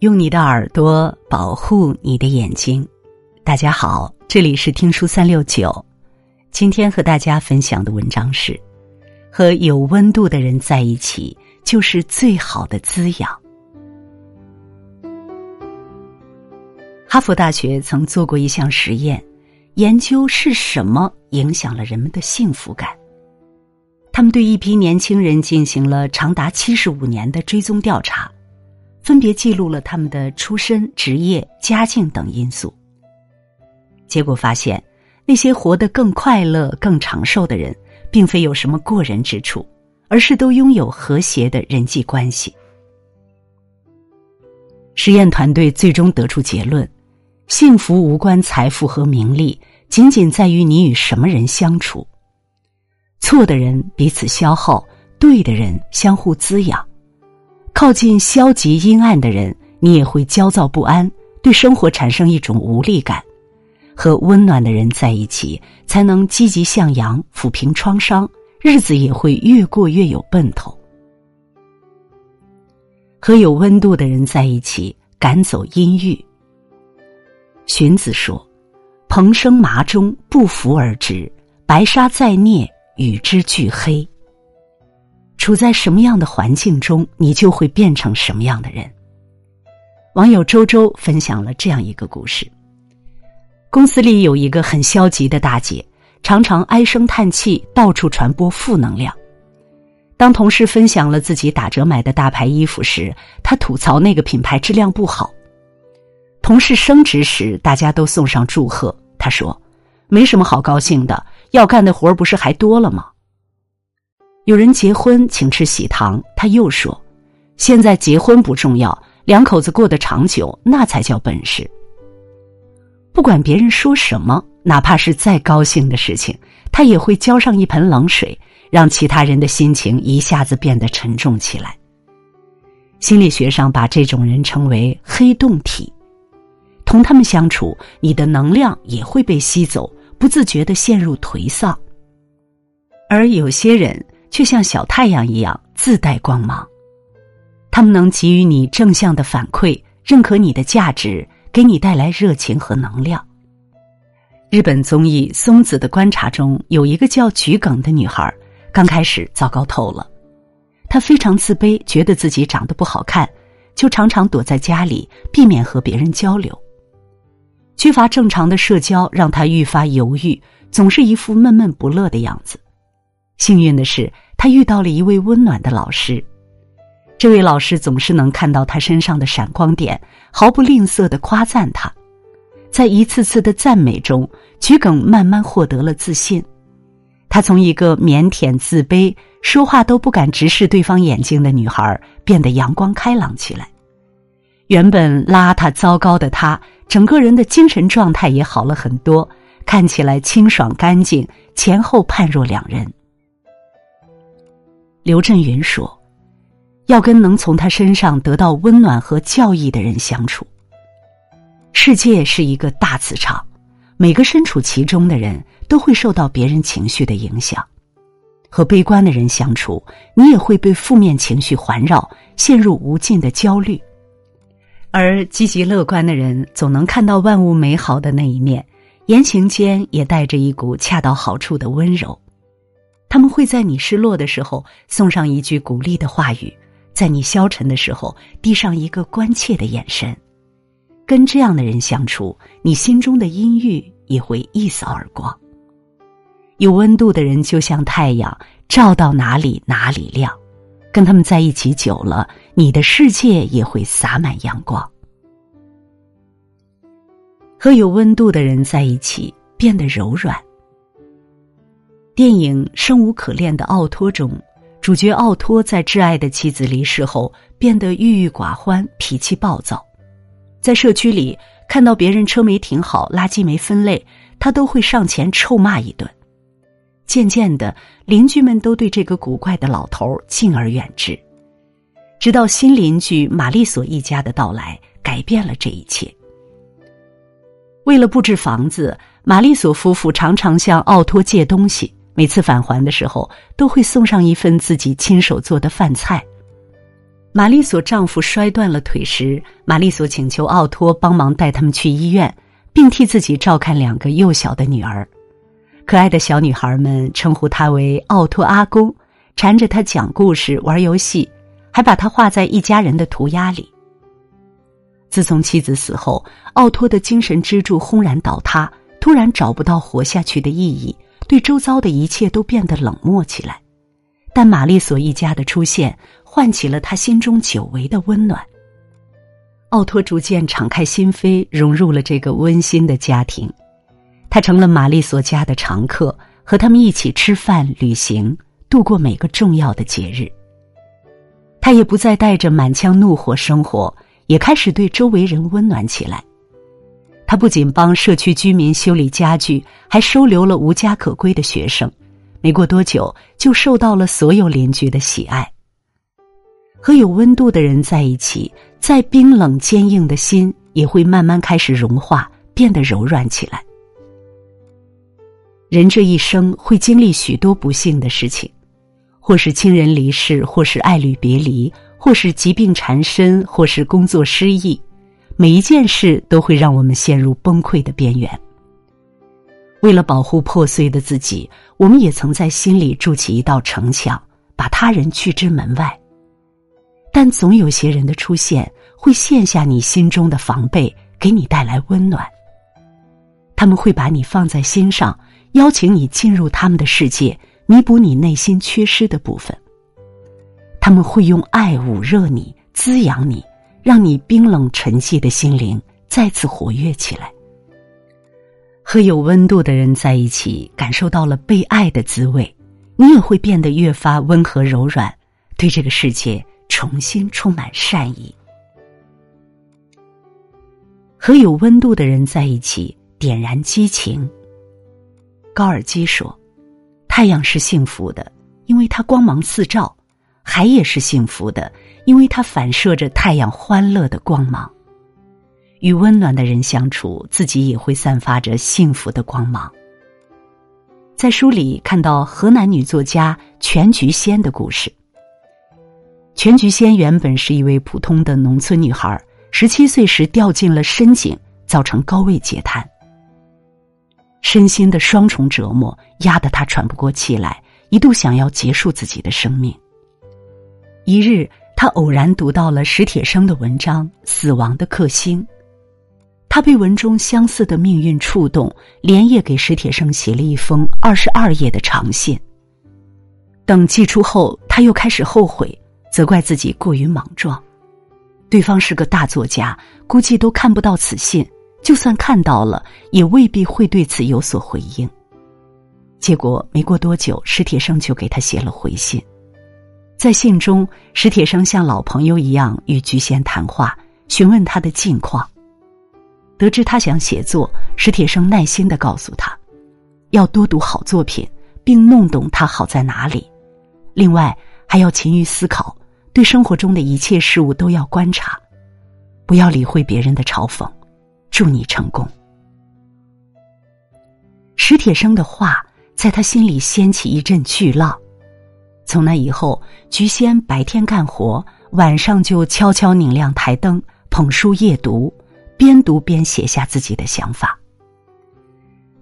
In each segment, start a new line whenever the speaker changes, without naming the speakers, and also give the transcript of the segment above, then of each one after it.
用你的耳朵保护你的眼睛。大家好，这里是听书三六九。今天和大家分享的文章是：和有温度的人在一起，就是最好的滋养。哈佛大学曾做过一项实验，研究是什么影响了人们的幸福感。他们对一批年轻人进行了长达七十五年的追踪调查。分别记录了他们的出身、职业、家境等因素。结果发现，那些活得更快乐、更长寿的人，并非有什么过人之处，而是都拥有和谐的人际关系。实验团队最终得出结论：幸福无关财富和名利，仅仅在于你与什么人相处。错的人彼此消耗，对的人相互滋养。靠近消极阴暗的人，你也会焦躁不安，对生活产生一种无力感；和温暖的人在一起，才能积极向阳，抚平创伤，日子也会越过越有奔头。和有温度的人在一起，赶走阴郁。荀子说：“蓬生麻中，不服而直；白沙在涅，与之俱黑。”处在什么样的环境中，你就会变成什么样的人。网友周周分享了这样一个故事：公司里有一个很消极的大姐，常常唉声叹气，到处传播负能量。当同事分享了自己打折买的大牌衣服时，她吐槽那个品牌质量不好。同事升职时，大家都送上祝贺，她说：“没什么好高兴的，要干的活不是还多了吗？”有人结婚请吃喜糖，他又说：“现在结婚不重要，两口子过得长久那才叫本事。”不管别人说什么，哪怕是再高兴的事情，他也会浇上一盆冷水，让其他人的心情一下子变得沉重起来。心理学上把这种人称为“黑洞体”，同他们相处，你的能量也会被吸走，不自觉的陷入颓丧。而有些人。却像小太阳一样自带光芒，他们能给予你正向的反馈，认可你的价值，给你带来热情和能量。日本综艺《松子的观察》中有一个叫桔梗的女孩，刚开始糟糕透了。她非常自卑，觉得自己长得不好看，就常常躲在家里，避免和别人交流。缺乏正常的社交，让她愈发犹豫，总是一副闷闷不乐的样子。幸运的是，他遇到了一位温暖的老师。这位老师总是能看到他身上的闪光点，毫不吝啬的夸赞他。在一次次的赞美中，桔梗慢慢获得了自信。他从一个腼腆、自卑、说话都不敢直视对方眼睛的女孩，变得阳光开朗起来。原本邋遢糟糕的他，整个人的精神状态也好了很多，看起来清爽干净，前后判若两人。刘震云说：“要跟能从他身上得到温暖和教益的人相处。世界是一个大磁场，每个身处其中的人都会受到别人情绪的影响。和悲观的人相处，你也会被负面情绪环绕，陷入无尽的焦虑；而积极乐观的人总能看到万物美好的那一面，言行间也带着一股恰到好处的温柔。”他们会在你失落的时候送上一句鼓励的话语，在你消沉的时候递上一个关切的眼神。跟这样的人相处，你心中的阴郁也会一扫而光。有温度的人就像太阳，照到哪里哪里亮。跟他们在一起久了，你的世界也会洒满阳光。和有温度的人在一起，变得柔软。电影《生无可恋的奥托》中，主角奥托在挚爱的妻子离世后变得郁郁寡欢、脾气暴躁。在社区里看到别人车没停好、垃圾没分类，他都会上前臭骂一顿。渐渐的，邻居们都对这个古怪的老头敬而远之。直到新邻居玛丽索一家的到来，改变了这一切。为了布置房子，玛丽索夫妇常常向奥托借东西。每次返还的时候，都会送上一份自己亲手做的饭菜。玛丽索丈夫摔断了腿时，玛丽索请求奥托帮忙带他们去医院，并替自己照看两个幼小的女儿。可爱的小女孩们称呼他为奥托阿公，缠着他讲故事、玩游戏，还把他画在一家人的涂鸦里。自从妻子死后，奥托的精神支柱轰然倒塌，突然找不到活下去的意义，对周遭的一切都变得冷漠起来。但玛丽索一家的出现，唤起了他心中久违的温暖。奥托逐渐敞开心扉，融入了这个温馨的家庭。他成了玛丽索家的常客，和他们一起吃饭、旅行，度过每个重要的节日。他也不再带着满腔怒火生活，也开始对周围人温暖起来。他不仅帮社区居民修理家具，还收留了无家可归的学生。没过多久，就受到了所有邻居的喜爱。和有温度的人在一起，再冰冷坚硬的心也会慢慢开始融化，变得柔软起来。人这一生会经历许多不幸的事情，或是亲人离世，或是爱侣别离，或是疾病缠身，或是工作失意。每一件事都会让我们陷入崩溃的边缘。为了保护破碎的自己，我们也曾在心里筑起一道城墙，把他人拒之门外。但总有些人的出现，会卸下你心中的防备，给你带来温暖。他们会把你放在心上。邀请你进入他们的世界，弥补你内心缺失的部分。他们会用爱捂热你，滋养你，让你冰冷沉寂的心灵再次活跃起来。和有温度的人在一起，感受到了被爱的滋味，你也会变得越发温和柔软，对这个世界重新充满善意。和有温度的人在一起，点燃激情。高尔基说：“太阳是幸福的，因为它光芒四照；海也是幸福的，因为它反射着太阳欢乐的光芒。与温暖的人相处，自己也会散发着幸福的光芒。”在书里看到河南女作家全菊仙的故事。全菊仙原本是一位普通的农村女孩，十七岁时掉进了深井，造成高位截瘫。身心的双重折磨压得她喘不过气来，一度想要结束自己的生命。一日，他偶然读到了史铁生的文章《死亡的克星》，他被文中相似的命运触动，连夜给史铁生写了一封二十二页的长信。等寄出后，他又开始后悔，责怪自己过于莽撞。对方是个大作家，估计都看不到此信。就算看到了，也未必会对此有所回应。结果没过多久，史铁生就给他写了回信。在信中，史铁生像老朋友一样与菊仙谈话，询问他的近况。得知他想写作，史铁生耐心的告诉他，要多读好作品，并弄懂它好在哪里。另外，还要勤于思考，对生活中的一切事物都要观察，不要理会别人的嘲讽。祝你成功。史铁生的话在他心里掀起一阵巨浪。从那以后，菊仙白天干活，晚上就悄悄拧亮台灯，捧书夜读，边读边写下自己的想法。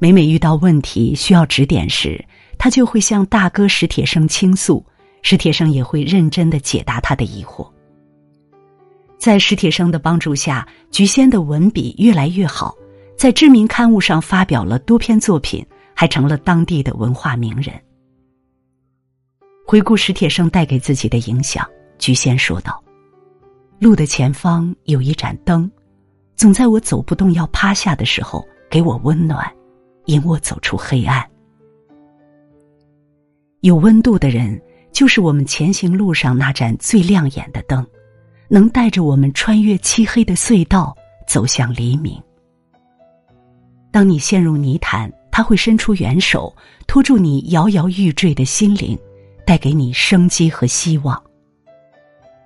每每遇到问题需要指点时，他就会向大哥史铁生倾诉，史铁生也会认真的解答他的疑惑。在史铁生的帮助下，菊仙的文笔越来越好，在知名刊物上发表了多篇作品，还成了当地的文化名人。回顾史铁生带给自己的影响，菊仙说道：“路的前方有一盏灯，总在我走不动要趴下的时候给我温暖，引我走出黑暗。有温度的人，就是我们前行路上那盏最亮眼的灯。”能带着我们穿越漆黑的隧道，走向黎明。当你陷入泥潭，他会伸出援手，托住你摇摇欲坠的心灵，带给你生机和希望。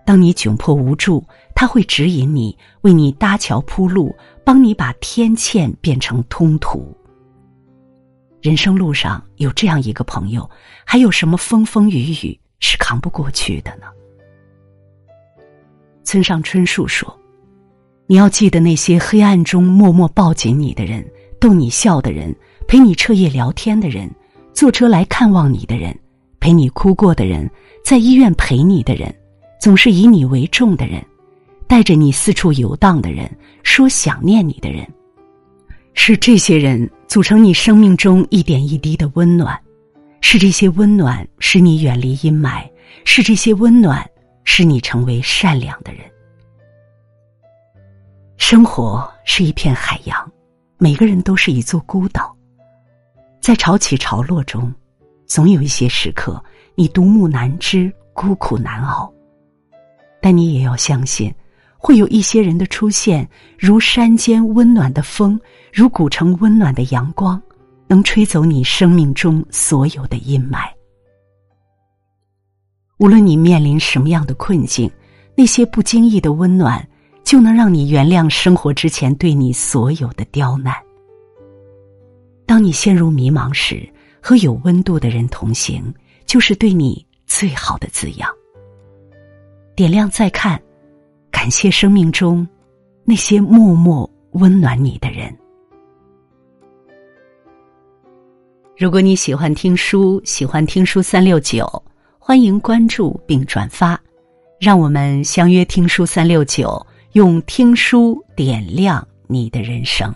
当你窘迫无助，他会指引你，为你搭桥铺路，帮你把天堑变成通途。人生路上有这样一个朋友，还有什么风风雨雨是扛不过去的呢？村上春树说：“你要记得那些黑暗中默默抱紧你的人，逗你笑的人，陪你彻夜聊天的人，坐车来看望你的人，陪你哭过的人，在医院陪你的人，总是以你为重的人，带着你四处游荡的人，说想念你的人，是这些人组成你生命中一点一滴的温暖。”是这些温暖使你远离阴霾，是这些温暖使你成为善良的人。生活是一片海洋，每个人都是一座孤岛，在潮起潮落中，总有一些时刻你独木难支、孤苦难熬。但你也要相信，会有一些人的出现，如山间温暖的风，如古城温暖的阳光。能吹走你生命中所有的阴霾。无论你面临什么样的困境，那些不经意的温暖，就能让你原谅生活之前对你所有的刁难。当你陷入迷茫时，和有温度的人同行，就是对你最好的滋养。点亮再看，感谢生命中那些默默温暖你的人。如果你喜欢听书，喜欢听书三六九，欢迎关注并转发，让我们相约听书三六九，用听书点亮你的人生。